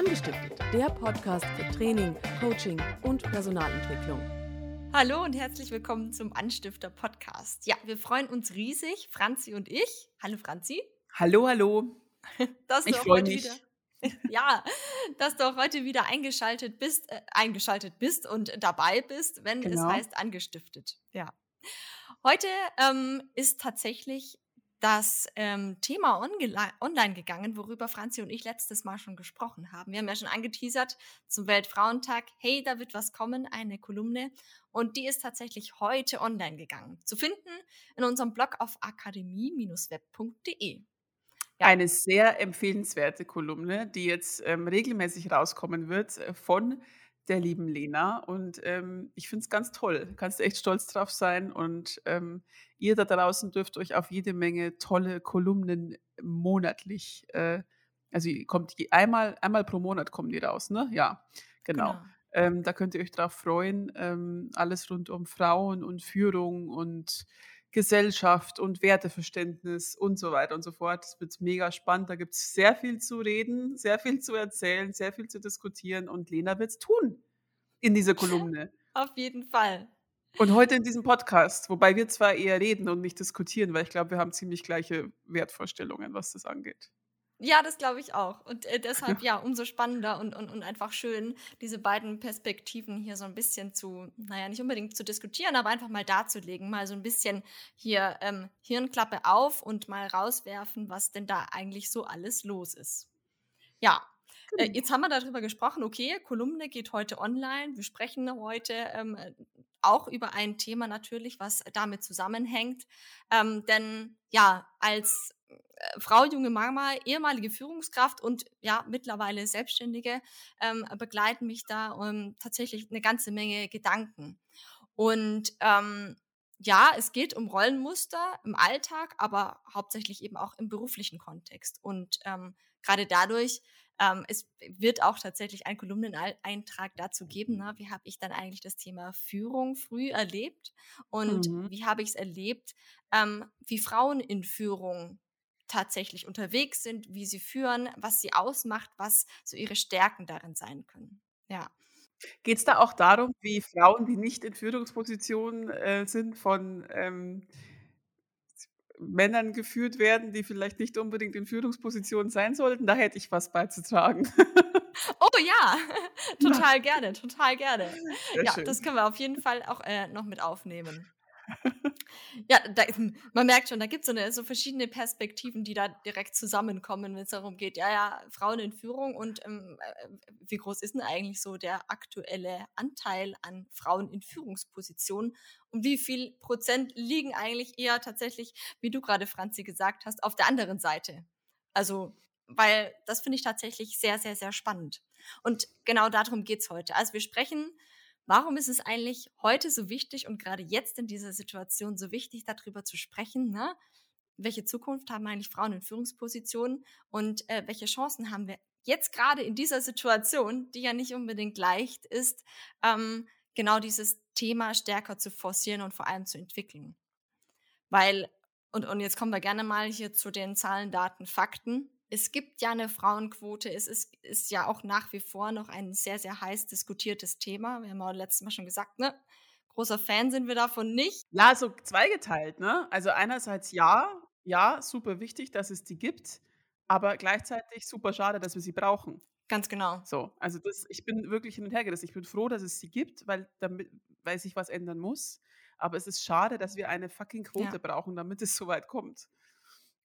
Angestiftet, der Podcast für Training, Coaching und Personalentwicklung. Hallo und herzlich willkommen zum Anstifter Podcast. Ja, wir freuen uns riesig, Franzi und ich. Hallo Franzi. Hallo, hallo. Dass ich freue mich. Wieder, ja, dass du auch heute wieder eingeschaltet bist, äh, eingeschaltet bist und dabei bist, wenn genau. es heißt angestiftet. Ja. Heute ähm, ist tatsächlich das ähm, Thema online gegangen, worüber Franzi und ich letztes Mal schon gesprochen haben. Wir haben ja schon angeteasert zum Weltfrauentag, hey, da wird was kommen, eine Kolumne. Und die ist tatsächlich heute online gegangen. Zu finden in unserem Blog auf akademie-web.de. Ja. Eine sehr empfehlenswerte Kolumne, die jetzt ähm, regelmäßig rauskommen wird äh, von der lieben Lena. Und ähm, ich finde es ganz toll. Kannst echt stolz drauf sein. Und ähm, ihr da draußen dürft euch auf jede Menge tolle Kolumnen monatlich, äh, also kommt die, einmal, einmal pro Monat kommen die raus, ne? Ja, genau. genau. Ähm, da könnt ihr euch drauf freuen. Ähm, alles rund um Frauen und Führung und Gesellschaft und Werteverständnis und so weiter und so fort. Es wird mega spannend. Da gibt es sehr viel zu reden, sehr viel zu erzählen, sehr viel zu diskutieren und Lena wird es tun in dieser Kolumne. Auf jeden Fall. Und heute in diesem Podcast, wobei wir zwar eher reden und nicht diskutieren, weil ich glaube, wir haben ziemlich gleiche Wertvorstellungen, was das angeht. Ja, das glaube ich auch. Und äh, deshalb ja, umso spannender und, und, und einfach schön, diese beiden Perspektiven hier so ein bisschen zu, naja, nicht unbedingt zu diskutieren, aber einfach mal darzulegen, mal so ein bisschen hier ähm, Hirnklappe auf und mal rauswerfen, was denn da eigentlich so alles los ist. Ja, äh, jetzt haben wir darüber gesprochen, okay, Kolumne geht heute online. Wir sprechen heute ähm, auch über ein Thema natürlich, was damit zusammenhängt. Ähm, denn ja, als äh, Frau, junge Mama, ehemalige Führungskraft und ja, mittlerweile Selbstständige ähm, begleiten mich da um tatsächlich eine ganze Menge Gedanken. Und ähm, ja, es geht um Rollenmuster im Alltag, aber hauptsächlich eben auch im beruflichen Kontext. Und ähm, gerade dadurch, ähm, es wird auch tatsächlich ein Kolumneneintrag dazu geben, ne? wie habe ich dann eigentlich das Thema Führung früh erlebt und mhm. wie habe ich es erlebt, ähm, wie Frauen in Führung tatsächlich unterwegs sind, wie sie führen, was sie ausmacht, was so ihre Stärken darin sein können. Ja. Geht es da auch darum, wie Frauen, die nicht in Führungspositionen äh, sind, von ähm, Männern geführt werden, die vielleicht nicht unbedingt in Führungspositionen sein sollten? Da hätte ich was beizutragen. Oh ja, total gerne, total gerne. Sehr ja, schön. das können wir auf jeden Fall auch äh, noch mit aufnehmen. Ja, da, man merkt schon, da gibt es so, so verschiedene Perspektiven, die da direkt zusammenkommen, wenn es darum geht, ja, ja, Frauen in Führung und ähm, äh, wie groß ist denn eigentlich so der aktuelle Anteil an Frauen in Führungspositionen und wie viel Prozent liegen eigentlich eher tatsächlich, wie du gerade, Franzi, gesagt hast, auf der anderen Seite? Also, weil das finde ich tatsächlich sehr, sehr, sehr spannend. Und genau darum geht es heute. Also wir sprechen Warum ist es eigentlich heute so wichtig und gerade jetzt in dieser Situation so wichtig, darüber zu sprechen? Ne? Welche Zukunft haben eigentlich Frauen in Führungspositionen und äh, welche Chancen haben wir jetzt gerade in dieser Situation, die ja nicht unbedingt leicht ist, ähm, genau dieses Thema stärker zu forcieren und vor allem zu entwickeln? Weil, und, und jetzt kommen wir gerne mal hier zu den Zahlen, Daten, Fakten es gibt ja eine Frauenquote. Es ist, ist ja auch nach wie vor noch ein sehr, sehr heiß diskutiertes Thema. Wir haben auch letztes Mal schon gesagt, ne? Großer Fan sind wir davon nicht. Ja, so zweigeteilt, ne? Also einerseits ja, ja, super wichtig, dass es die gibt, aber gleichzeitig super schade, dass wir sie brauchen. Ganz genau. So, also das, ich bin wirklich hin und her gerissen. Ich bin froh, dass es sie gibt, weil, damit, weil sich was ändern muss. Aber es ist schade, dass wir eine fucking Quote ja. brauchen, damit es so weit kommt.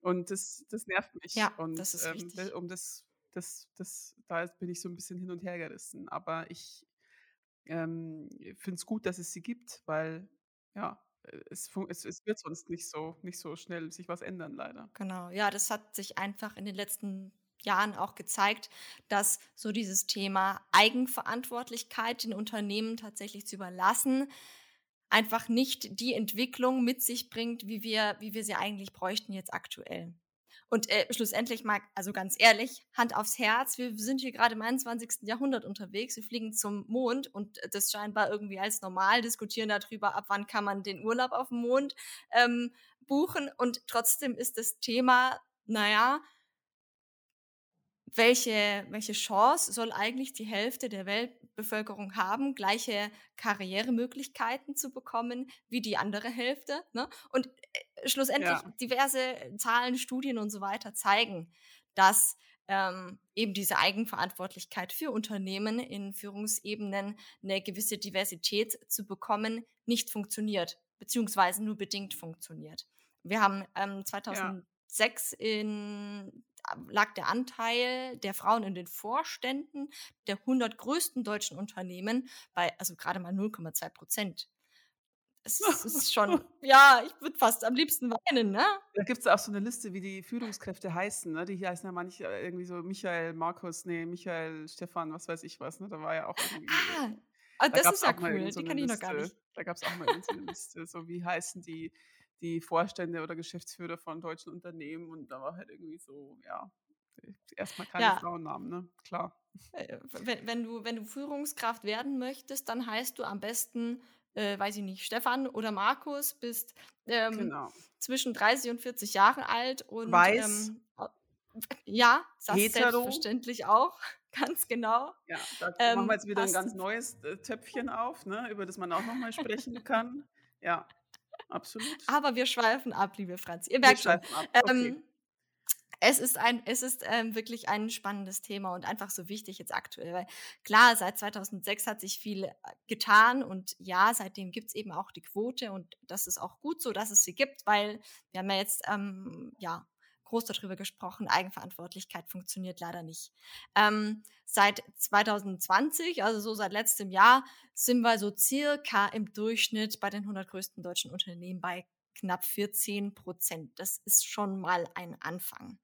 Und das, das nervt mich. Ja, und, das ist ähm, Um das, das, das, da bin ich so ein bisschen hin und her gerissen. Aber ich ähm, finde es gut, dass es sie gibt, weil ja, äh, es, es, es, wird sonst nicht so, nicht so schnell sich was ändern, leider. Genau, ja, das hat sich einfach in den letzten Jahren auch gezeigt, dass so dieses Thema Eigenverantwortlichkeit den Unternehmen tatsächlich zu überlassen, einfach nicht die Entwicklung mit sich bringt, wie wir, wie wir sie eigentlich bräuchten jetzt aktuell. Und äh, schlussendlich mal, also ganz ehrlich, Hand aufs Herz, wir sind hier gerade im 21. Jahrhundert unterwegs, wir fliegen zum Mond und das scheinbar irgendwie als normal, diskutieren darüber, ab wann kann man den Urlaub auf dem Mond ähm, buchen und trotzdem ist das Thema, naja, welche, welche Chance soll eigentlich die Hälfte der Weltbevölkerung haben, gleiche Karrieremöglichkeiten zu bekommen wie die andere Hälfte? Ne? Und äh, schlussendlich ja. diverse Zahlen, Studien und so weiter zeigen, dass ähm, eben diese Eigenverantwortlichkeit für Unternehmen in Führungsebenen eine gewisse Diversität zu bekommen, nicht funktioniert, beziehungsweise nur bedingt funktioniert. Wir haben ähm, 2006 ja. in lag der Anteil der Frauen in den Vorständen der 100 größten deutschen Unternehmen bei, also gerade mal 0,2 Prozent. Es ist schon, ja, ich würde fast am liebsten weinen, ne? Da gibt es auch so eine Liste, wie die Führungskräfte heißen, ne? Die heißen ja manche irgendwie so Michael, Markus, nee, Michael, Stefan, was weiß ich was, ne? Da war ja auch irgendwie. Ah, da das ist ja cool, so die kann ich noch gar nicht. Da gab es auch mal so eine Liste, so wie heißen die, die Vorstände oder Geschäftsführer von deutschen Unternehmen und da war halt irgendwie so, ja, erstmal keine ja. Frauennamen, ne? Klar. Äh, wenn, wenn, du, wenn du Führungskraft werden möchtest, dann heißt du am besten, äh, weiß ich nicht, Stefan oder Markus, bist ähm, genau. zwischen 30 und 40 Jahre alt und Weiß. Ähm, ja, das Hetero. selbstverständlich auch. Ganz genau. Ja, da ähm, machen wir jetzt wieder ein ganz neues äh, Töpfchen auf, ne, über das man auch nochmal sprechen kann. Ja, absolut. Aber wir schweifen ab, liebe Franz. Ihr merkt schon. Ab. Okay. Ähm, es ist ein, es ist ähm, wirklich ein spannendes Thema und einfach so wichtig jetzt aktuell. Weil klar, seit 2006 hat sich viel äh, getan und ja, seitdem gibt es eben auch die Quote und das ist auch gut so, dass es sie gibt, weil wir haben ja jetzt ähm, ja groß darüber gesprochen, Eigenverantwortlichkeit funktioniert leider nicht. Ähm, seit 2020, also so seit letztem Jahr, sind wir so circa im Durchschnitt bei den 100 größten deutschen Unternehmen bei knapp 14 Prozent. Das ist schon mal ein Anfang.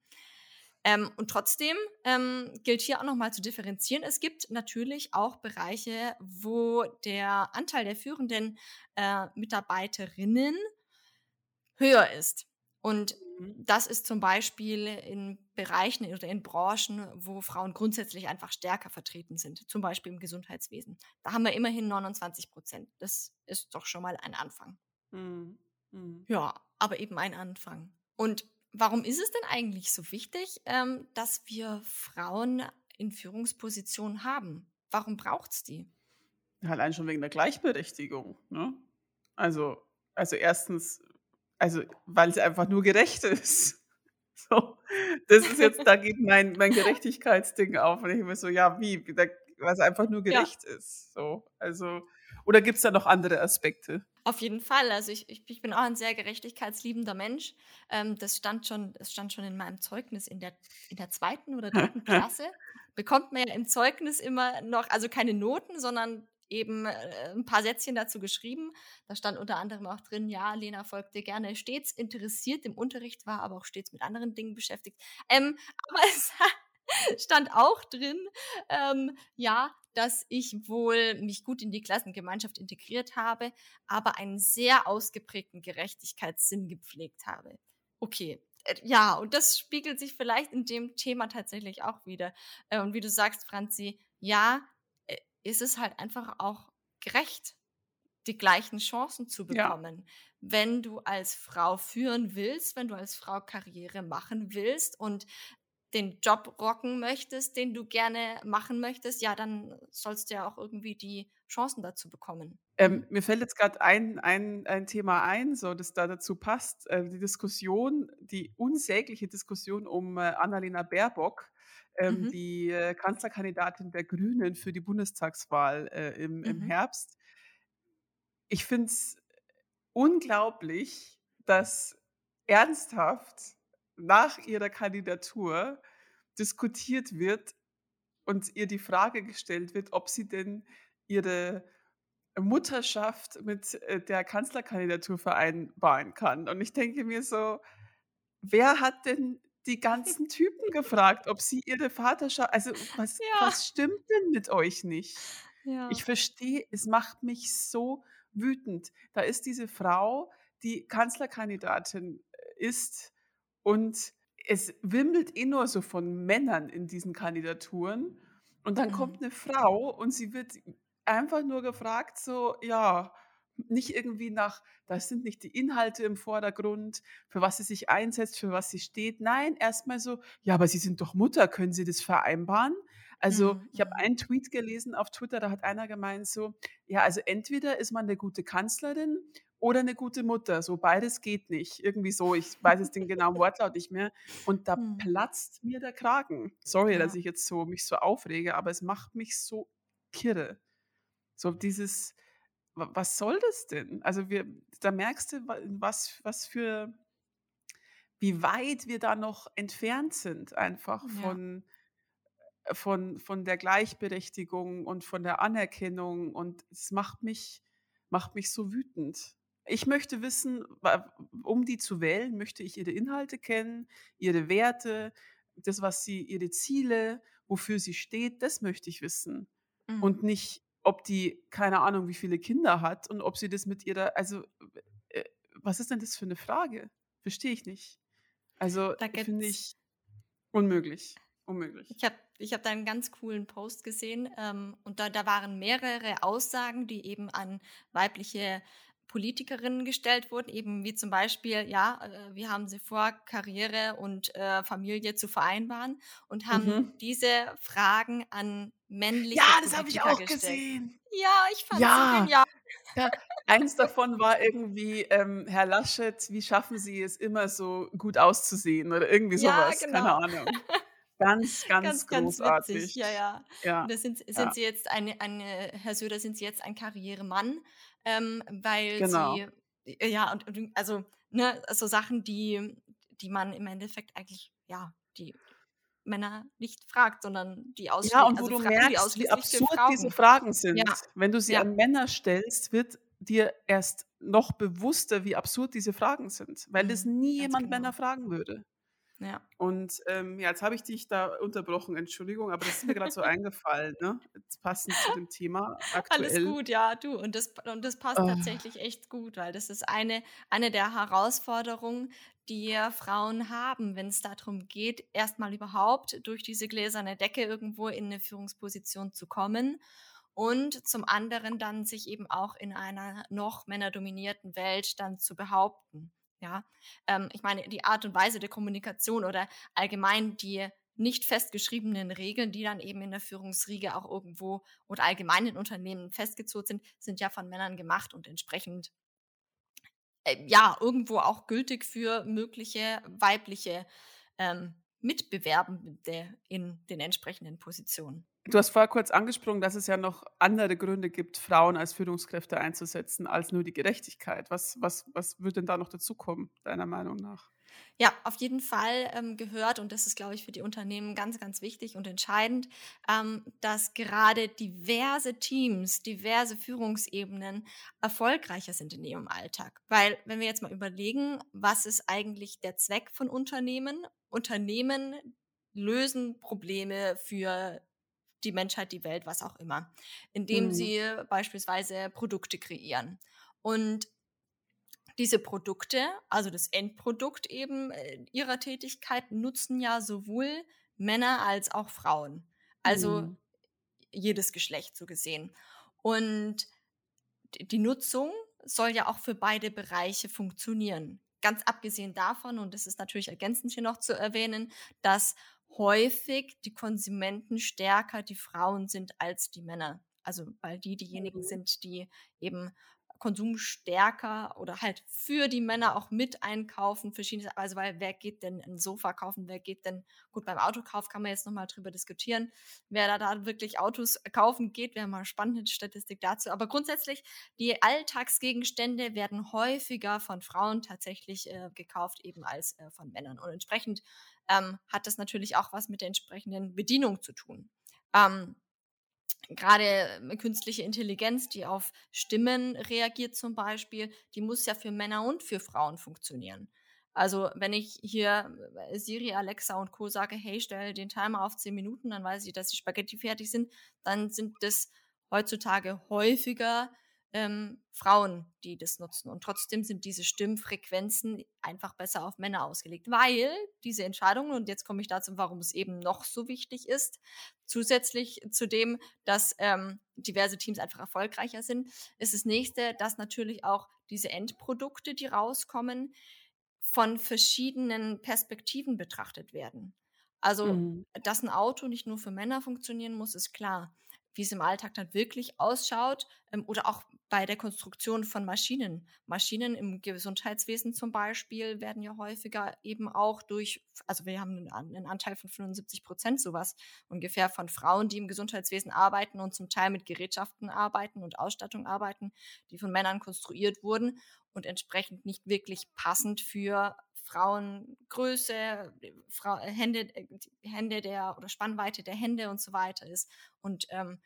Ähm, und trotzdem ähm, gilt hier auch nochmal zu differenzieren. Es gibt natürlich auch Bereiche, wo der Anteil der führenden äh, Mitarbeiterinnen höher ist. Und. Das ist zum Beispiel in Bereichen oder in Branchen, wo Frauen grundsätzlich einfach stärker vertreten sind, zum Beispiel im Gesundheitswesen. Da haben wir immerhin 29 Prozent. Das ist doch schon mal ein Anfang. Mhm. Mhm. Ja, aber eben ein Anfang. Und warum ist es denn eigentlich so wichtig, ähm, dass wir Frauen in Führungspositionen haben? Warum braucht es die? Allein schon wegen der Gleichberechtigung. Ne? Also, also erstens, also weil es einfach nur gerecht ist. So, das ist jetzt, da geht mein, mein Gerechtigkeitsding auf. Und ich mir so, ja, wie? weil es einfach nur gerecht ja. ist. So, also, oder gibt es da noch andere Aspekte? Auf jeden Fall. Also ich, ich, ich bin auch ein sehr gerechtigkeitsliebender Mensch. Ähm, das, stand schon, das stand schon in meinem Zeugnis in der, in der zweiten oder dritten Klasse. Bekommt man ja im Zeugnis immer noch, also keine Noten, sondern eben äh, ein paar Sätzchen dazu geschrieben. Da stand unter anderem auch drin, ja, Lena folgte gerne stets interessiert im Unterricht, war aber auch stets mit anderen Dingen beschäftigt. Ähm, aber es stand auch drin, ähm, ja, dass ich wohl mich gut in die Klassengemeinschaft integriert habe, aber einen sehr ausgeprägten Gerechtigkeitssinn gepflegt habe. Okay, äh, ja, und das spiegelt sich vielleicht in dem Thema tatsächlich auch wieder. Äh, und wie du sagst, Franzi, ja, ist es halt einfach auch gerecht, die gleichen Chancen zu bekommen. Ja. Wenn du als Frau führen willst, wenn du als Frau Karriere machen willst und den Job rocken möchtest, den du gerne machen möchtest, ja, dann sollst du ja auch irgendwie die Chancen dazu bekommen. Ähm, mir fällt jetzt gerade ein, ein, ein Thema ein, so das da dazu passt. Äh, die Diskussion, die unsägliche Diskussion um äh, Annalena Baerbock, ähm, mhm. die äh, Kanzlerkandidatin der Grünen für die Bundestagswahl äh, im, im mhm. Herbst. Ich finde es unglaublich, dass ernsthaft nach ihrer Kandidatur diskutiert wird und ihr die Frage gestellt wird, ob sie denn ihre Mutterschaft mit äh, der Kanzlerkandidatur vereinbaren kann. Und ich denke mir so, wer hat denn die ganzen Typen gefragt, ob sie ihre Vaterschaft, also was, ja. was stimmt denn mit euch nicht? Ja. Ich verstehe, es macht mich so wütend. Da ist diese Frau, die Kanzlerkandidatin äh, ist und es wimmelt eh nur so von Männern in diesen Kandidaturen. Und dann mhm. kommt eine Frau und sie wird einfach nur gefragt, so, ja, nicht irgendwie nach, das sind nicht die Inhalte im Vordergrund, für was sie sich einsetzt, für was sie steht. Nein, erstmal so, ja, aber Sie sind doch Mutter, können Sie das vereinbaren? Also mhm. ich habe mhm. einen Tweet gelesen auf Twitter, da hat einer gemeint so, ja, also entweder ist man eine gute Kanzlerin oder eine gute Mutter. So beides geht nicht. Irgendwie so, ich weiß jetzt den genauen Wortlaut nicht mehr. Und da mhm. platzt mir der Kragen. Sorry, ja. dass ich jetzt so mich so aufrege, aber es macht mich so kirre. So dieses, was soll das denn? Also wir, da merkst du, was, was für, wie weit wir da noch entfernt sind, einfach ja. von, äh, von, von der Gleichberechtigung und von der Anerkennung. Und es macht mich, macht mich so wütend. Ich möchte wissen, um die zu wählen, möchte ich ihre Inhalte kennen, ihre Werte, das, was sie, ihre Ziele, wofür sie steht, das möchte ich wissen. Mhm. Und nicht, ob die keine Ahnung, wie viele Kinder hat und ob sie das mit ihrer, also äh, was ist denn das für eine Frage? Verstehe ich nicht. Also finde ich unmöglich. Unmöglich. Ich habe ich hab da einen ganz coolen Post gesehen ähm, und da, da waren mehrere Aussagen, die eben an weibliche Politikerinnen gestellt wurden, eben wie zum Beispiel, ja, äh, wir haben sie vor, Karriere und äh, Familie zu vereinbaren und haben mhm. diese Fragen an männliche Ja, das habe ich auch gestellt. gesehen. Ja, ich fand ja. so genial. Ja, eins davon war irgendwie, ähm, Herr Laschet, wie schaffen Sie es immer so gut auszusehen oder irgendwie sowas, ja, genau. keine Ahnung. Ganz, ganz, ganz großartig. Ganz witzig, ja, ja. ja. Und sind, sind ja. Sie jetzt eine, eine, Herr Söder, sind Sie jetzt ein Karrieremann? ähm, weil genau. sie, äh, ja, und, und, also, ne, so Sachen, die, die man im Endeffekt eigentlich, ja, die Männer nicht fragt, sondern die ausschließlich Ja, und wo also du Fragen, merkst, wie absurd diese Fragen sind. Ja. Wenn du sie ja. an Männer stellst, wird dir erst noch bewusster, wie absurd diese Fragen sind, weil mhm, das nie jemand genau. Männer fragen würde. Ja. Und ähm, ja, jetzt habe ich dich da unterbrochen, Entschuldigung, aber das ist mir gerade so eingefallen, ne? Jetzt passend zu dem Thema aktuell. Alles gut, ja, du. Und das, und das passt oh. tatsächlich echt gut, weil das ist eine, eine der Herausforderungen, die Frauen haben, wenn es darum geht, erstmal überhaupt durch diese gläserne Decke irgendwo in eine Führungsposition zu kommen und zum anderen dann sich eben auch in einer noch männerdominierten Welt dann zu behaupten. Ja, ähm, ich meine, die Art und Weise der Kommunikation oder allgemein die nicht festgeschriebenen Regeln, die dann eben in der Führungsriege auch irgendwo oder allgemein in Unternehmen festgezurrt sind, sind ja von Männern gemacht und entsprechend äh, ja irgendwo auch gültig für mögliche weibliche ähm, Mitbewerbende in den entsprechenden Positionen. Du hast vorher kurz angesprochen, dass es ja noch andere Gründe gibt, Frauen als Führungskräfte einzusetzen, als nur die Gerechtigkeit. Was, was, was wird denn da noch dazukommen, deiner Meinung nach? Ja, auf jeden Fall ähm, gehört, und das ist, glaube ich, für die Unternehmen ganz, ganz wichtig und entscheidend, ähm, dass gerade diverse Teams, diverse Führungsebenen erfolgreicher sind in ihrem Alltag. Weil, wenn wir jetzt mal überlegen, was ist eigentlich der Zweck von Unternehmen? Unternehmen lösen Probleme für die Menschheit, die Welt, was auch immer, indem mhm. sie beispielsweise Produkte kreieren. Und diese Produkte, also das Endprodukt eben äh, ihrer Tätigkeit, nutzen ja sowohl Männer als auch Frauen. Also mhm. jedes Geschlecht so gesehen. Und die Nutzung soll ja auch für beide Bereiche funktionieren. Ganz abgesehen davon, und das ist natürlich ergänzend hier noch zu erwähnen, dass häufig die Konsumenten stärker die Frauen sind als die Männer. Also weil die diejenigen mhm. sind, die eben Konsum stärker oder halt für die Männer auch mit einkaufen, verschiedene, also weil wer geht denn ein Sofa kaufen, wer geht denn, gut, beim Autokauf kann man jetzt nochmal drüber diskutieren, wer da, da wirklich Autos kaufen geht, wäre mal eine spannende Statistik dazu, aber grundsätzlich, die Alltagsgegenstände werden häufiger von Frauen tatsächlich äh, gekauft, eben als äh, von Männern. Und entsprechend ähm, hat das natürlich auch was mit der entsprechenden Bedienung zu tun. Ähm, gerade ähm, künstliche Intelligenz, die auf Stimmen reagiert zum Beispiel, die muss ja für Männer und für Frauen funktionieren. Also wenn ich hier äh, Siri, Alexa und Co. sage, hey, stell den Timer auf 10 Minuten, dann weiß ich, dass die Spaghetti fertig sind, dann sind das heutzutage häufiger ähm, Frauen, die das nutzen. Und trotzdem sind diese Stimmfrequenzen einfach besser auf Männer ausgelegt, weil diese Entscheidungen, und jetzt komme ich dazu, warum es eben noch so wichtig ist, zusätzlich zu dem, dass ähm, diverse Teams einfach erfolgreicher sind, ist das nächste, dass natürlich auch diese Endprodukte, die rauskommen, von verschiedenen Perspektiven betrachtet werden. Also, mhm. dass ein Auto nicht nur für Männer funktionieren muss, ist klar wie es im Alltag dann wirklich ausschaut ähm, oder auch bei der Konstruktion von Maschinen. Maschinen im Gesundheitswesen zum Beispiel werden ja häufiger eben auch durch, also wir haben einen, einen Anteil von 75 Prozent sowas ungefähr von Frauen, die im Gesundheitswesen arbeiten und zum Teil mit Gerätschaften arbeiten und Ausstattung arbeiten, die von Männern konstruiert wurden und entsprechend nicht wirklich passend für Frauengröße, Frau, Hände, äh, Hände der oder Spannweite der Hände und so weiter ist. Und ähm,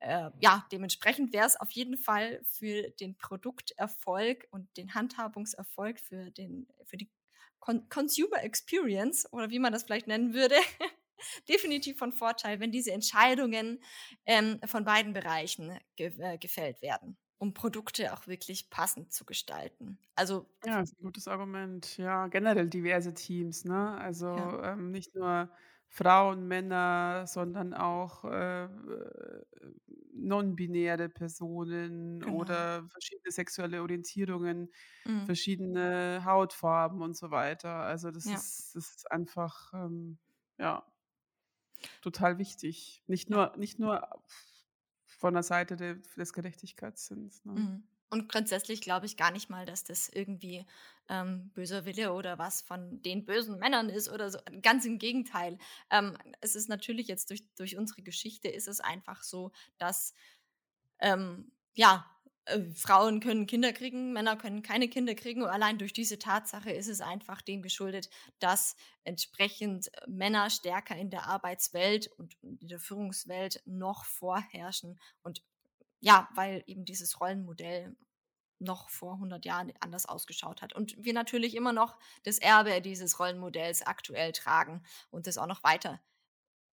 äh, ja, dementsprechend wäre es auf jeden Fall für den Produkterfolg und den Handhabungserfolg für, den, für die Con Consumer Experience oder wie man das vielleicht nennen würde, definitiv von Vorteil, wenn diese Entscheidungen ähm, von beiden Bereichen ge äh, gefällt werden um Produkte auch wirklich passend zu gestalten. Also Ja, ist 'n gutes Argument. Ja, generell diverse Teams, ne? Also, Ja. ähm, nicht nur Frauen, Männer, sondern auch, äh, non-binäre Personen Genau. oder verschiedene sexuelle Orientierungen, Mhm. verschiedene Hautfarben und so weiter. Also, das Ja. ist das ist einfach, ähm, ja total wichtig. Nicht nur nicht nur von der Seite de des Gerechtigkeitssinns, ne? Mhm. Und grundsätzlich glaube ich gar nicht mal, dass das irgendwie, ähm, böser Wille oder was von den bösen Männern ist oder so. Ganz im Gegenteil. Ähm, es ist natürlich jetzt durch durch unsere Geschichte ist es einfach so, dass, ähm, ja, äh, Frauen können Kinder kriegen, Männer können keine Kinder kriegen. Und allein durch diese Tatsache ist es einfach dem geschuldet, dass entsprechend äh, Männer stärker in der Arbeitswelt und in der Führungswelt noch vorherrschen. Und ja, weil eben dieses Rollenmodell noch vor 100 Jahren anders ausgeschaut hat. Und wir natürlich immer noch das Erbe dieses Rollenmodells aktuell tragen und das auch noch weiter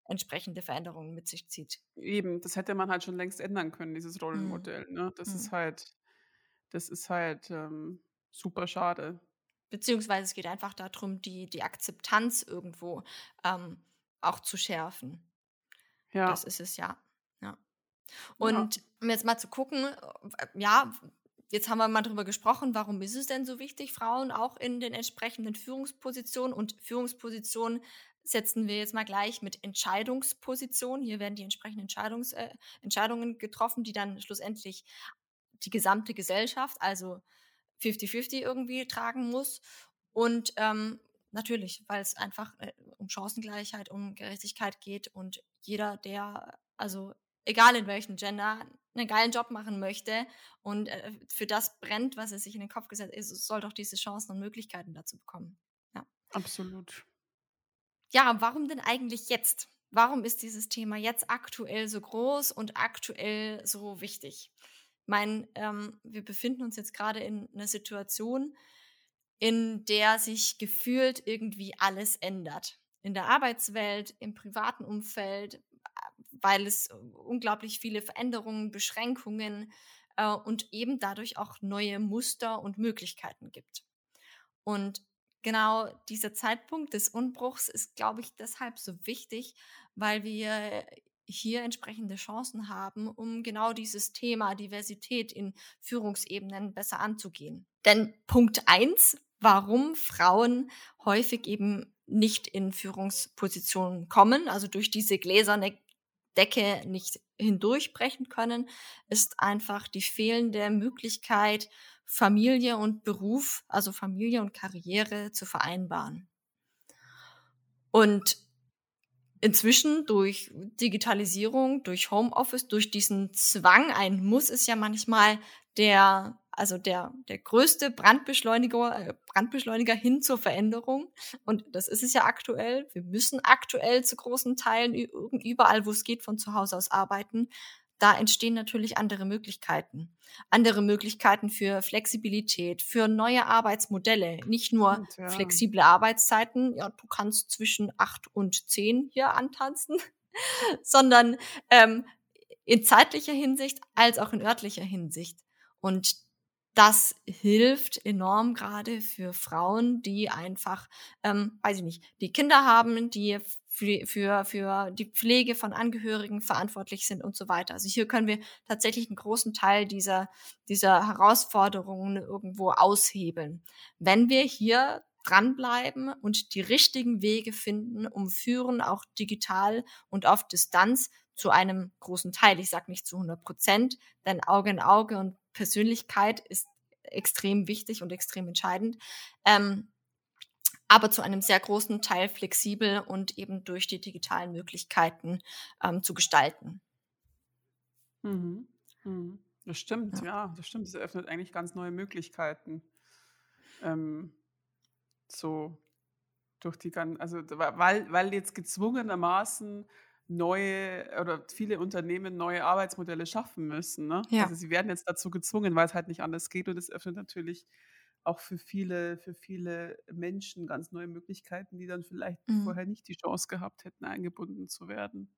entsprechende Veränderungen mit sich zieht. Eben, das hätte man halt schon längst ändern können, dieses Mhm. Rollenmodell, ne? Das ist Mhm. halt das ist halt, ähm, super schade. Beziehungsweise es geht einfach darum, die die Akzeptanz irgendwo, ähm, auch zu schärfen. Das Ja. ist es ja, ja. Ja. Und um jetzt mal zu gucken, äh, ja, jetzt haben wir mal drüber gesprochen, warum ist es denn so wichtig, Frauen auch in den entsprechenden Führungspositionen und Führungspositionen setzen wir jetzt mal gleich mit Entscheidungspositionen. Hier werden die entsprechenden Entscheidungs äh, Entscheidungen getroffen, die dann schlussendlich die gesamte Gesellschaft, also 50-50 irgendwie tragen muss. Und ähm, natürlich, weil es einfach äh, um Chancengleichheit, um Gerechtigkeit geht und jeder, der, also egal in welchem Gender, einen geilen Job machen möchte und äh, für das brennt, was er sich in den Kopf gesetzt hat, soll doch diese Chancen und Möglichkeiten dazu bekommen. Ja. Absolut. Ja, warum denn eigentlich jetzt? Warum ist dieses Thema jetzt aktuell so groß und aktuell so wichtig? Ich meine, ähm, wir befinden uns jetzt gerade in einer Situation, in der sich gefühlt irgendwie alles ändert. In der Arbeitswelt, im privaten Umfeld, weil es unglaublich viele Veränderungen, Beschränkungen äh, und eben dadurch auch neue Muster und Möglichkeiten gibt. Und genau dieser Zeitpunkt des Umbruchs ist, glaube ich, deshalb so wichtig, weil wir hier entsprechende Chancen haben, um genau dieses Thema Diversität in Führungsebenen besser anzugehen. Denn Punkt eins, warum Frauen häufig eben nicht in Führungspositionen kommen, also durch diese gläserne Decke nicht hindurchbrechen können, ist einfach die fehlende Möglichkeit, Familie und Beruf, also Familie und Karriere zu vereinbaren. Und inzwischen durch Digitalisierung, durch Homeoffice, durch diesen Zwang, ein Muss ist ja manchmal der, also der, der größte Brandbeschleuniger, äh, Brandbeschleuniger hin zur Veränderung. Und das ist es ja aktuell. Wir müssen aktuell zu großen Teilen überall, wo es geht, von zu Hause aus arbeiten. Da entstehen natürlich andere Möglichkeiten. Andere Möglichkeiten für Flexibilität, für neue Arbeitsmodelle. Nicht nur Stimmt, ja. flexible Arbeitszeiten, ja, du kannst zwischen acht und zehn hier antanzen, sondern ähm, in zeitlicher Hinsicht als auch in örtlicher Hinsicht. Und das hilft enorm gerade für Frauen, die einfach, ähm, weiß ich nicht, die Kinder haben, die für, für, die Pflege von Angehörigen verantwortlich sind und so weiter. Also hier können wir tatsächlich einen großen Teil dieser, dieser Herausforderungen irgendwo aushebeln. Wenn wir hier dranbleiben und die richtigen Wege finden, um Führen auch digital und auf Distanz zu einem großen Teil, ich sage nicht zu 100 Prozent, denn Auge in Auge und Persönlichkeit ist extrem wichtig und extrem entscheidend. Ähm, aber zu einem sehr großen Teil flexibel und eben durch die digitalen Möglichkeiten ähm, zu gestalten. Mhm. Mhm. Das stimmt, ja. ja. das stimmt. Es eröffnet eigentlich ganz neue Möglichkeiten. Ähm, so durch die ganzen, also weil, weil jetzt gezwungenermaßen neue oder viele Unternehmen neue Arbeitsmodelle schaffen müssen. Ne? Ja. Also sie werden jetzt dazu gezwungen, weil es halt nicht anders geht und es öffnet natürlich auch für viele, für viele Menschen ganz neue Möglichkeiten, die dann vielleicht mhm. vorher nicht die Chance gehabt hätten, eingebunden zu werden.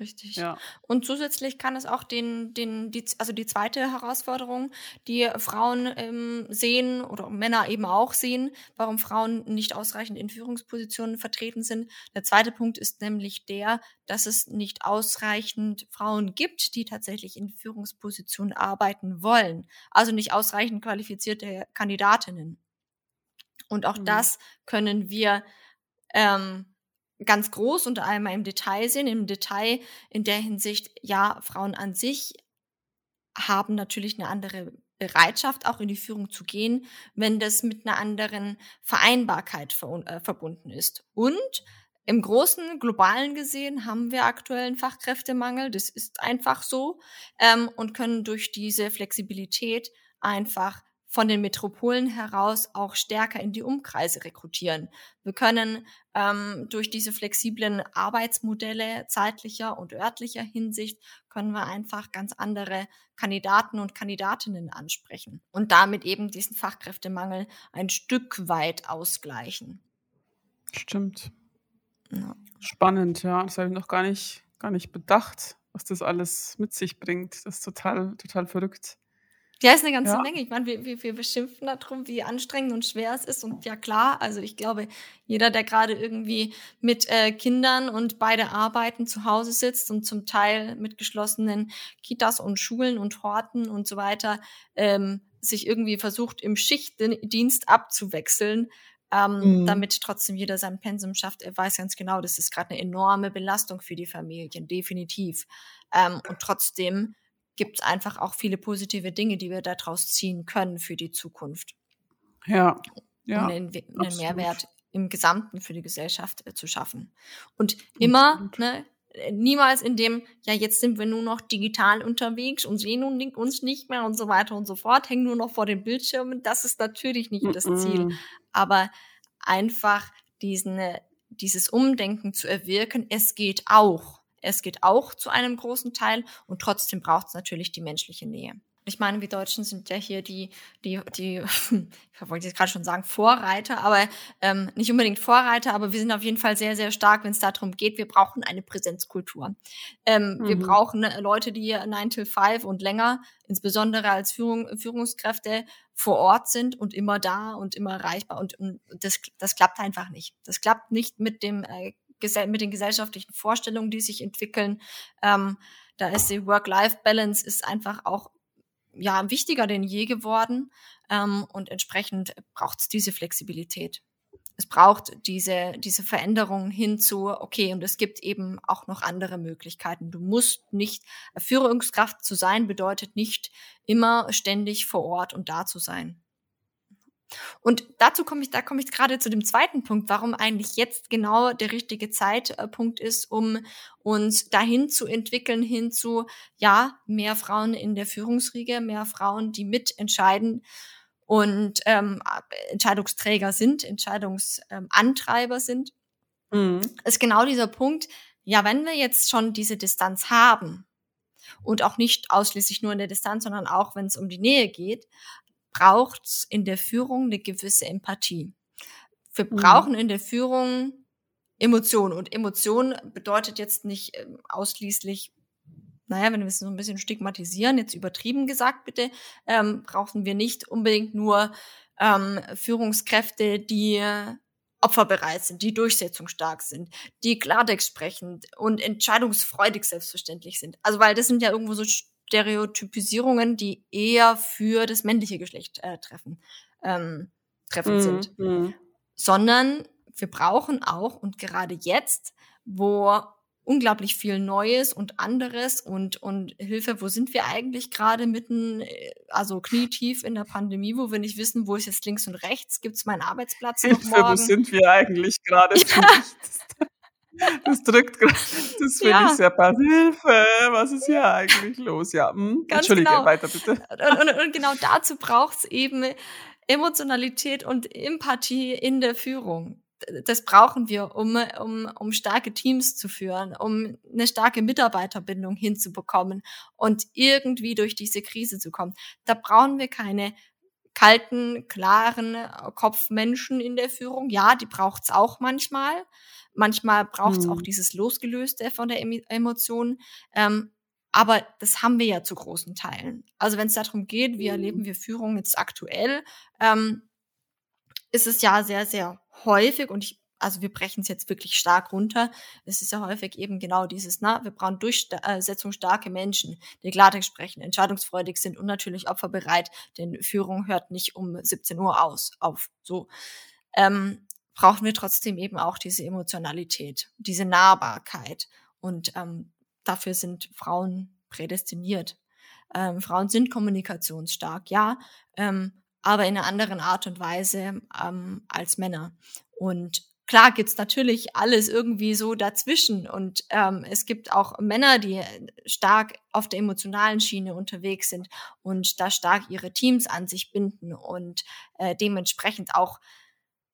Richtig. Ja. Und zusätzlich kann es auch den, den, die, also die zweite Herausforderung, die Frauen ähm, sehen oder Männer eben auch sehen, warum Frauen nicht ausreichend in Führungspositionen vertreten sind. Der zweite Punkt ist nämlich der, dass es nicht ausreichend Frauen gibt, die tatsächlich in Führungspositionen arbeiten wollen. Also nicht ausreichend qualifizierte Kandidatinnen. Und auch mhm. das können wir ähm, ganz groß und einmal im Detail sehen. Im Detail in der Hinsicht, ja, Frauen an sich haben natürlich eine andere Bereitschaft, auch in die Führung zu gehen, wenn das mit einer anderen Vereinbarkeit ver äh, verbunden ist. Und im großen globalen gesehen haben wir aktuell einen Fachkräftemangel. Das ist einfach so ähm, und können durch diese Flexibilität einfach von den Metropolen heraus auch stärker in die Umkreise rekrutieren. Wir können ähm, durch diese flexiblen Arbeitsmodelle zeitlicher und örtlicher Hinsicht können wir einfach ganz andere Kandidaten und Kandidatinnen ansprechen und damit eben diesen Fachkräftemangel ein Stück weit ausgleichen. Stimmt. Ja. Spannend, ja. Das habe ich noch gar nicht, gar nicht bedacht, was das alles mit sich bringt. Das ist total, total verrückt. Ja, ist eine ganze ja. Menge. Ich meine, wir, wir, wir beschimpfen darum, wie anstrengend und schwer es ist. Und ja, klar, also ich glaube, jeder, der gerade irgendwie mit äh, Kindern und beide arbeiten zu Hause sitzt und zum Teil mit geschlossenen Kitas und Schulen und Horten und so weiter, ähm, sich irgendwie versucht, im Schichtdienst abzuwechseln, ähm, mhm. damit trotzdem jeder sein Pensum schafft. Er weiß ganz genau, das ist gerade eine enorme Belastung für die Familien, definitiv. Ähm, und trotzdem gibt es einfach auch viele positive Dinge, die wir daraus ziehen können für die Zukunft. Ja. ja um einen, einen Mehrwert im Gesamten für die Gesellschaft äh, zu schaffen. Und immer, ne, niemals in dem, ja, jetzt sind wir nur noch digital unterwegs und sehen uns nicht mehr und so weiter und so fort, hängen nur noch vor den Bildschirmen. Das ist natürlich nicht das Ziel. Aber einfach diesen, äh, dieses Umdenken zu erwirken, es geht auch. Es geht auch zu einem großen Teil und trotzdem braucht es natürlich die menschliche Nähe. Ich meine, wir Deutschen sind ja hier die, die, die, ich wollte jetzt gerade schon sagen, Vorreiter, aber ähm, nicht unbedingt Vorreiter, aber wir sind auf jeden Fall sehr, sehr stark, wenn es darum geht, wir brauchen eine Präsenzkultur. Ähm, mhm. Wir brauchen äh, Leute, die 9 till 5 und länger, insbesondere als Führung, Führungskräfte, vor Ort sind und immer da und immer erreichbar. Und, und das, das klappt einfach nicht. Das klappt nicht mit dem äh, mit den gesellschaftlichen Vorstellungen, die sich entwickeln. Ähm, da ist die Work-Life-Balance ist einfach auch ja wichtiger denn je geworden ähm, und entsprechend braucht es diese Flexibilität. Es braucht diese, diese Veränderung hin zu, okay, und es gibt eben auch noch andere Möglichkeiten. Du musst nicht, Führungskraft zu sein bedeutet nicht immer ständig vor Ort und da zu sein. Und dazu komme ich, da komme ich gerade zu dem zweiten Punkt, warum eigentlich jetzt genau der richtige Zeitpunkt ist, um uns dahin zu entwickeln, hin zu, ja, mehr Frauen in der Führungsriege, mehr Frauen, die mitentscheiden und ähm, Entscheidungsträger sind, Entscheidungsantreiber sind, mhm. ist genau dieser Punkt, ja, wenn wir jetzt schon diese Distanz haben, und auch nicht ausschließlich nur in der Distanz, sondern auch wenn es um die Nähe geht, braucht es in der Führung eine gewisse Empathie. Wir mhm. brauchen in der Führung Emotionen. Und Emotion bedeutet jetzt nicht ähm, ausschließlich naja, wenn wir es so ein bisschen stigmatisieren, jetzt übertrieben gesagt bitte, ähm, brauchen wir nicht unbedingt nur ähm, Führungskräfte, die opferbereit sind, die durchsetzungsstark sind, die Klartext sprechen und entscheidungsfreudig selbstverständlich sind. Also weil das sind ja irgendwo so Stereotypisierungen, die eher für das männliche Geschlecht äh, treffen, ähm, treffend mm, sind. Mm. Sondern wir brauchen auch, und gerade jetzt, wo unglaublich viel Neues und anderes und, und Hilfe, wo sind wir eigentlich gerade mitten, äh, also knietief in der Pandemie, wo wir nicht wissen, wo ist jetzt links und rechts, gibt es meinen Arbeitsplatz Hilfe, noch morgen? wo sind wir eigentlich gerade? Ja. Das drückt gerade, das finde ja. ich sehr pass. Hilfe, was ist hier eigentlich los? Ja, hm? Entschuldige, genau. weiter bitte. Und, und, und genau dazu braucht es eben Emotionalität und Empathie in der Führung das brauchen wir, um, um, um starke Teams zu führen, um eine starke Mitarbeiterbindung hinzubekommen und irgendwie durch diese Krise zu kommen. Da brauchen wir keine kalten, klaren Kopfmenschen in der Führung. Ja, die braucht's auch manchmal. Manchmal braucht's mhm. auch dieses Losgelöste von der Emotion. Ähm, aber das haben wir ja zu großen Teilen. Also wenn es darum geht, wie erleben mhm. wir Führung jetzt aktuell, ähm, ist es ja sehr, sehr häufig und ich also wir brechen es jetzt wirklich stark runter. Es ist ja häufig eben genau dieses, na, wir brauchen durchsetzungsstarke Menschen, die Klartext sprechen, entscheidungsfreudig sind und natürlich opferbereit, denn Führung hört nicht um 17 Uhr aus, auf, so. Ähm, brauchen wir trotzdem eben auch diese Emotionalität, diese Nahbarkeit und ähm, dafür sind Frauen prädestiniert. Ähm, Frauen sind kommunikationsstark, ja, ähm, aber in einer anderen Art und Weise ähm, als Männer. Und klar gibt's natürlich alles irgendwie so dazwischen. Und ähm, es gibt auch Männer, die stark auf der emotionalen Schiene unterwegs sind und da stark ihre Teams an sich binden und äh, dementsprechend auch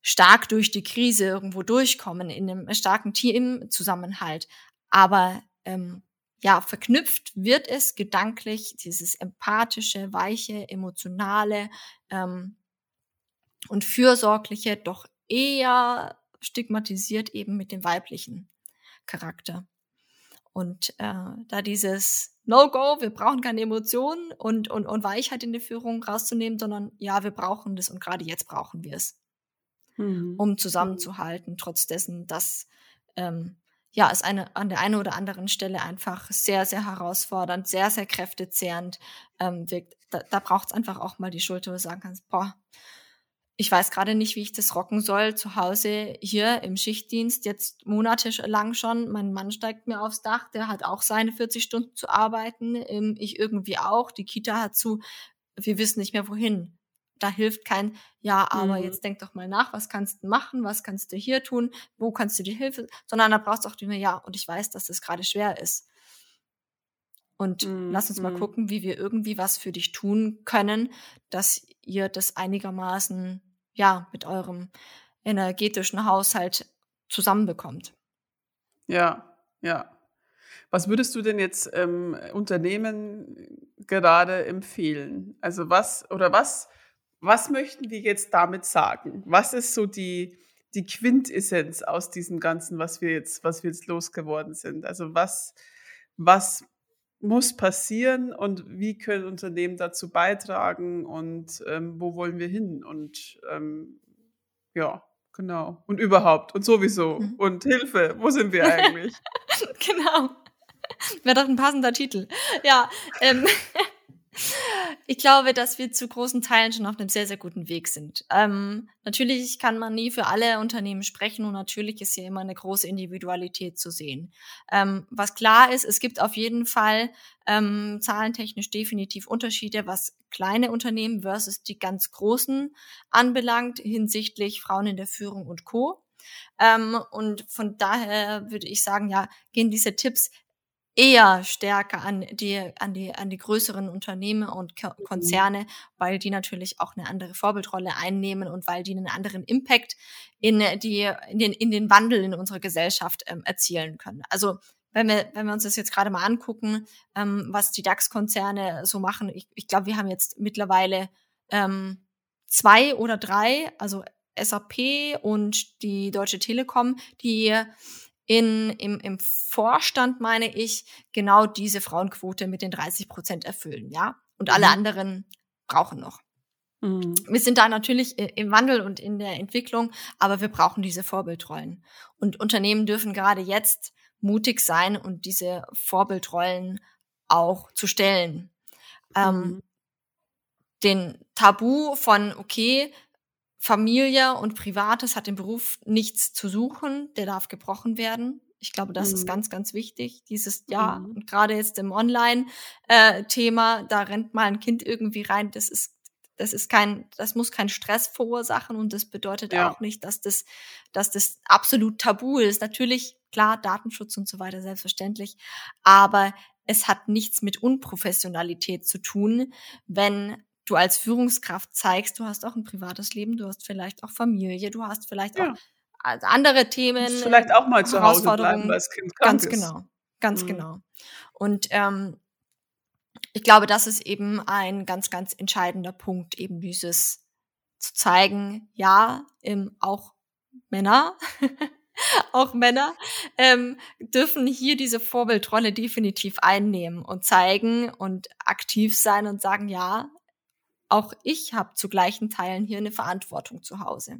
stark durch die Krise irgendwo durchkommen in einem starken Teamzusammenhalt. Aber ähm, ja, verknüpft wird es gedanklich, dieses empathische, weiche, emotionale ähm, und fürsorgliche, doch eher stigmatisiert eben mit dem weiblichen Charakter. Und äh, da dieses No-Go, wir brauchen keine Emotionen und, und, und Weichheit in der Führung rauszunehmen, sondern ja, wir brauchen das und gerade jetzt brauchen wir es, mhm. um zusammenzuhalten, trotz dessen, dass ähm, ja, ist eine, an der einen oder anderen Stelle einfach sehr, sehr herausfordernd, sehr, sehr kräftezehrend ähm, wirkt. Da, da braucht es einfach auch mal die Schulter, wo du sagen kannst, boah, ich weiß gerade nicht, wie ich das rocken soll. Zu Hause hier im Schichtdienst, jetzt monatelang schon. Mein Mann steigt mir aufs Dach, der hat auch seine 40 Stunden zu arbeiten. Ähm, ich irgendwie auch. Die Kita hat zu. Wir wissen nicht mehr wohin da hilft kein, ja, aber mhm. jetzt denk doch mal nach, was kannst du machen, was kannst du hier tun, wo kannst du die Hilfe, sondern da brauchst du auch die, ja, und ich weiß, dass das gerade schwer ist. Und mhm. lass uns mal mhm. gucken, wie wir irgendwie was für dich tun können, dass ihr das einigermaßen, ja, mit eurem energetischen Haushalt zusammenbekommt. Ja, ja. Was würdest du denn jetzt ähm, Unternehmen gerade empfehlen? Also was oder was was möchten wir jetzt damit sagen? Was ist so die, die Quintessenz aus diesem Ganzen, was wir jetzt, was wir jetzt losgeworden sind? Also was, was muss passieren und wie können Unternehmen dazu beitragen und ähm, wo wollen wir hin? Und ähm, ja, genau. Und überhaupt und sowieso. Mhm. Und Hilfe, wo sind wir eigentlich? genau. Wäre doch ein passender Titel. Ja, ähm, ich glaube, dass wir zu großen Teilen schon auf einem sehr, sehr guten Weg sind. Ähm, natürlich kann man nie für alle Unternehmen sprechen und natürlich ist hier immer eine große Individualität zu sehen. Ähm, was klar ist, es gibt auf jeden Fall ähm, zahlentechnisch definitiv Unterschiede, was kleine Unternehmen versus die ganz großen anbelangt, hinsichtlich Frauen in der Führung und Co. Ähm, und von daher würde ich sagen, ja, gehen diese Tipps eher stärker an die, an die, an die größeren Unternehmen und mhm. Konzerne, weil die natürlich auch eine andere Vorbildrolle einnehmen und weil die einen anderen Impact in die, in den, in den Wandel in unserer Gesellschaft ähm, erzielen können. Also, wenn wir, wenn wir uns das jetzt gerade mal angucken, ähm, was die DAX-Konzerne so machen, ich, ich glaube, wir haben jetzt mittlerweile ähm, zwei oder drei, also SAP und die Deutsche Telekom, die in, im, im Vorstand, meine ich, genau diese Frauenquote mit den 30 Prozent erfüllen, ja. Und alle mhm. anderen brauchen noch. Mhm. Wir sind da natürlich im Wandel und in der Entwicklung, aber wir brauchen diese Vorbildrollen. Und Unternehmen dürfen gerade jetzt mutig sein und diese Vorbildrollen auch zu stellen. Ähm, mhm. Ähm, den Tabu von, okay, Familie und Privates hat im Beruf nichts zu suchen, der darf gebrochen werden. Ich glaube, das mhm. ist ganz, ganz wichtig. Dieses Ja, mhm. und gerade jetzt im Online-Thema, äh, da rennt mal ein Kind irgendwie rein. Das ist, das ist kein, das muss keinen Stress verursachen und das bedeutet ja. auch nicht, dass das, dass das absolut tabu ist. Natürlich, klar, Datenschutz und so weiter, selbstverständlich. Aber es hat nichts mit Unprofessionalität zu tun, wenn du als Führungskraft zeigst, du hast auch ein privates Leben, du hast vielleicht auch Familie, du hast vielleicht ja. auch andere Themen. Vielleicht auch mal zu Hause bleiben, weil das Kind krank Ganz ist. genau, ganz mhm. genau. Und ähm, ich glaube, das ist eben ein ganz, ganz entscheidender Punkt, eben dieses zu zeigen, ja, ähm, auch Männer, auch Männer ähm, dürfen hier diese Vorbildrolle definitiv einnehmen und zeigen und aktiv sein und sagen, ja, auch ich habe zu gleichen Teilen hier eine Verantwortung zu Hause.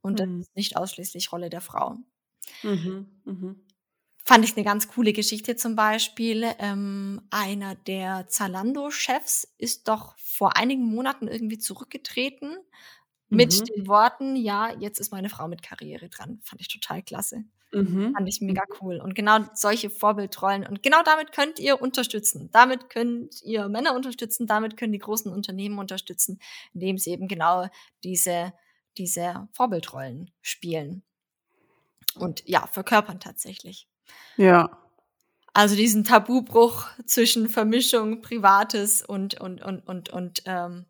Und das mhm. ist nicht ausschließlich Rolle der Frau. Mhm. Mhm. Fand ich eine ganz coole Geschichte zum Beispiel. Ähm, einer der Zalando-Chefs ist doch vor einigen Monaten irgendwie zurückgetreten mit mhm. den Worten, ja, jetzt ist meine Frau mit Karriere dran. Fand ich total klasse. Mhm. Fand ich mega mhm. cool. Und genau solche Vorbildrollen. Und genau damit könnt ihr unterstützen. Damit könnt ihr Männer unterstützen. Damit können die großen Unternehmen unterstützen, indem sie eben genau diese, diese Vorbildrollen spielen. Und ja, verkörpern tatsächlich. Ja. Also diesen Tabubruch zwischen Vermischung Privates und, und, und, und, und, ähm,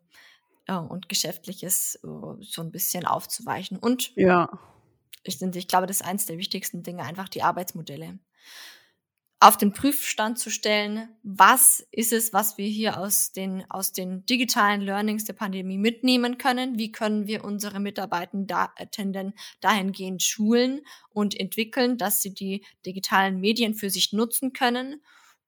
ja, und Geschäftliches so ein bisschen aufzuweichen. Und ja. ich, ich glaube, das ist eines der wichtigsten Dinge, einfach die Arbeitsmodelle auf den Prüfstand zu stellen, was ist es, was wir hier aus den, aus den digitalen Learnings der Pandemie mitnehmen können, wie können wir unsere Mitarbeitenden dahingehend schulen und entwickeln, dass sie die digitalen Medien für sich nutzen können,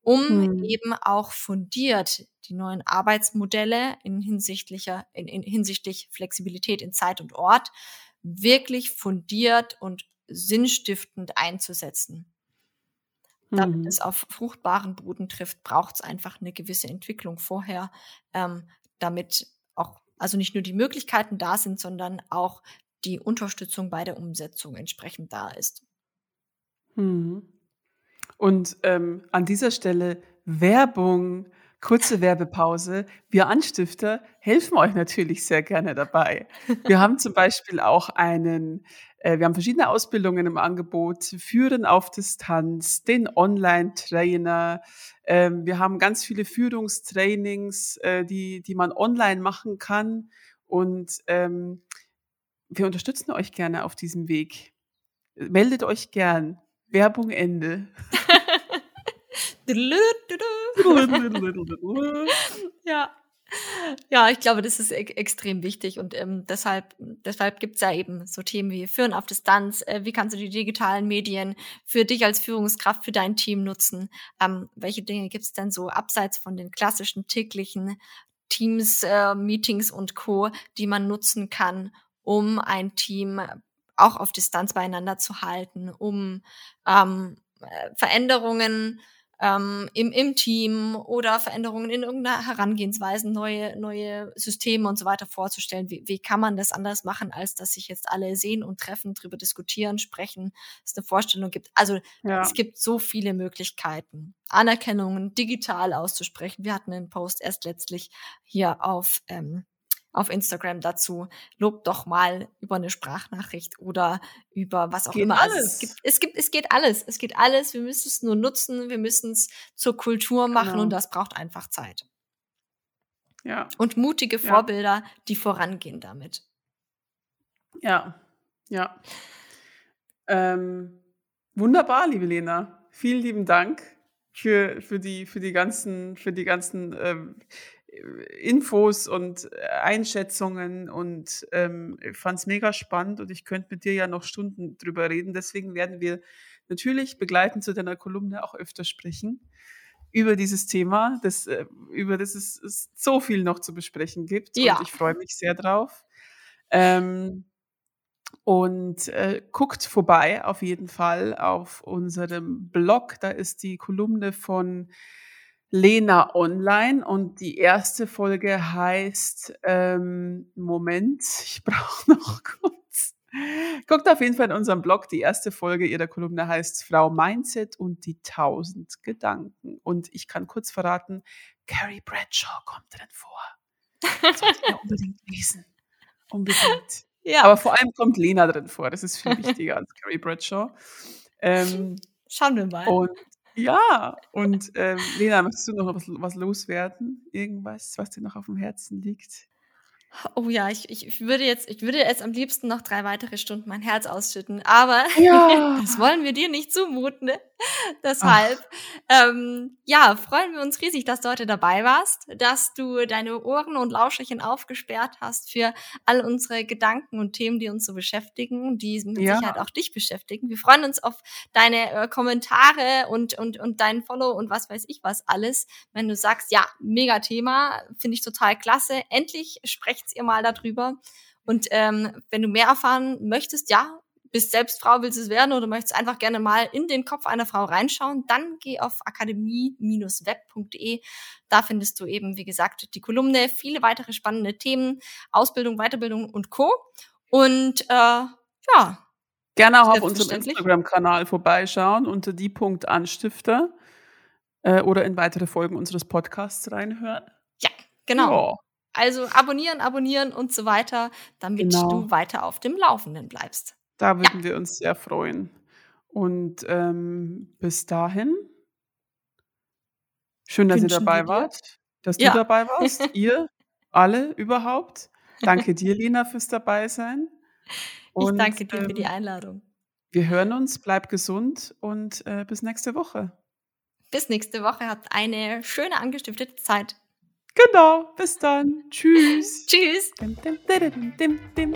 um hm. eben auch fundiert die neuen Arbeitsmodelle in hinsichtlicher, in, in hinsichtlich Flexibilität in Zeit und Ort wirklich fundiert und sinnstiftend einzusetzen. Damit mhm. es auf fruchtbaren Boden trifft, braucht es einfach eine gewisse Entwicklung vorher, ähm, damit auch, also nicht nur die Möglichkeiten da sind, sondern auch die Unterstützung bei der Umsetzung entsprechend da ist. Mhm. Und ähm, an dieser Stelle Werbung Kurze Werbepause. Wir Anstifter helfen euch natürlich sehr gerne dabei. Wir haben zum Beispiel auch einen, äh, wir haben verschiedene Ausbildungen im Angebot, Führen auf Distanz, den Online-Trainer. Ähm, wir haben ganz viele Führungstrainings, äh, die, die man online machen kann. Und ähm, wir unterstützen euch gerne auf diesem Weg. Meldet euch gern. Werbung Ende. ja. Ja, ich glaube, das ist e extrem wichtig und ähm, deshalb, deshalb gibt es ja eben so Themen wie Führen auf Distanz, äh, wie kannst du die digitalen Medien für dich als Führungskraft, für dein Team nutzen, ähm, welche Dinge gibt es denn so abseits von den klassischen täglichen Teams, äh, Meetings und Co., die man nutzen kann, um ein Team auch auf Distanz beieinander zu halten, um ähm, äh, Veränderungen ähm, im, im Team oder Veränderungen in irgendeiner Herangehensweise, neue, neue Systeme und so weiter vorzustellen. Wie, wie kann man das anders machen, als dass sich jetzt alle sehen und treffen, drüber diskutieren, sprechen, es eine Vorstellung gibt. Also ja. es gibt so viele Möglichkeiten, Anerkennungen digital auszusprechen. Wir hatten einen Post erst letztlich hier auf ähm, auf Instagram dazu. Lob doch mal über eine Sprachnachricht oder über was auch geht immer. Alles. Also es, gibt, es gibt, es geht alles. Es geht alles. Wir müssen es nur nutzen. Wir müssen es zur Kultur machen genau. und das braucht einfach Zeit. Ja. Und mutige ja. Vorbilder, die vorangehen damit. Ja, ja. Ähm, wunderbar, liebe Lena. Vielen lieben Dank für, für, die, für die ganzen, für die ganzen ähm, Infos und äh, Einschätzungen und ähm, fand es mega spannend und ich könnte mit dir ja noch Stunden drüber reden. Deswegen werden wir natürlich begleitend zu deiner Kolumne auch öfter sprechen über dieses Thema, das, äh, über das es, es, so viel noch zu besprechen gibt. Ja. Und ich freue mich sehr drauf. Ähm, und äh, guckt vorbei auf jeden Fall auf unserem Blog. Da ist die Kolumne von Lena online und die erste Folge heißt ähm, Moment, ich brauche noch kurz. Guckt auf jeden Fall in unserem Blog. Die erste Folge ihrer Kolumne heißt Frau Mindset und die tausend Gedanken. Und ich kann kurz verraten, Carrie Bradshaw kommt drin vor. Das sollte ihr unbedingt lesen. Unbedingt. Ja. Aber vor allem kommt Lena drin vor. Das ist viel wichtiger als Carrie Bradshaw. Ähm, Schauen wir mal. Und ja, und ähm, Lena, möchtest du noch was, was loswerden? Irgendwas, was dir noch auf dem Herzen liegt? Oh ja, ich, ich, würde jetzt, ich würde jetzt am liebsten noch drei weitere Stunden mein Herz ausschütten, aber ja. das wollen wir dir nicht zumuten. Ne? Deshalb, ähm, ja, freuen wir uns riesig, dass du heute dabei warst, dass du deine Ohren und Lauscherchen aufgesperrt hast für all unsere Gedanken und Themen, die uns so beschäftigen, die mit ja. Sicherheit auch dich beschäftigen. Wir freuen uns auf deine äh, Kommentare und, und, und deinen Follow und was weiß ich was alles. Wenn du sagst, ja, mega Thema, finde ich total klasse. Endlich sprecht ihr mal darüber. Und ähm, wenn du mehr erfahren möchtest, ja, bist selbst Frau, willst es werden oder möchtest einfach gerne mal in den Kopf einer Frau reinschauen, dann geh auf akademie-web.de. Da findest du eben, wie gesagt, die Kolumne, viele weitere spannende Themen, Ausbildung, Weiterbildung und Co. Und äh, ja. Gerne auch auf unserem Instagram-Kanal vorbeischauen unter die Punkt Anstifter äh, oder in weitere Folgen unseres Podcasts reinhören. Ja, genau. Ja. Also abonnieren, abonnieren und so weiter, damit genau. du weiter auf dem Laufenden bleibst. Da würden ja. wir uns sehr freuen. Und ähm, bis dahin, schön, dass Wünschen ihr dabei wart, dass ja. du dabei warst, ihr alle überhaupt. Danke dir, Lena, fürs Dabeisein. Und, ich danke dir ähm, für die ähm, Einladung. Wir hören uns, bleib gesund und äh, bis nächste Woche. Bis nächste Woche, habt eine schöne angestiftete Zeit. Genau, bis dann. Tschüss. Tschüss. Dim, dim, dim,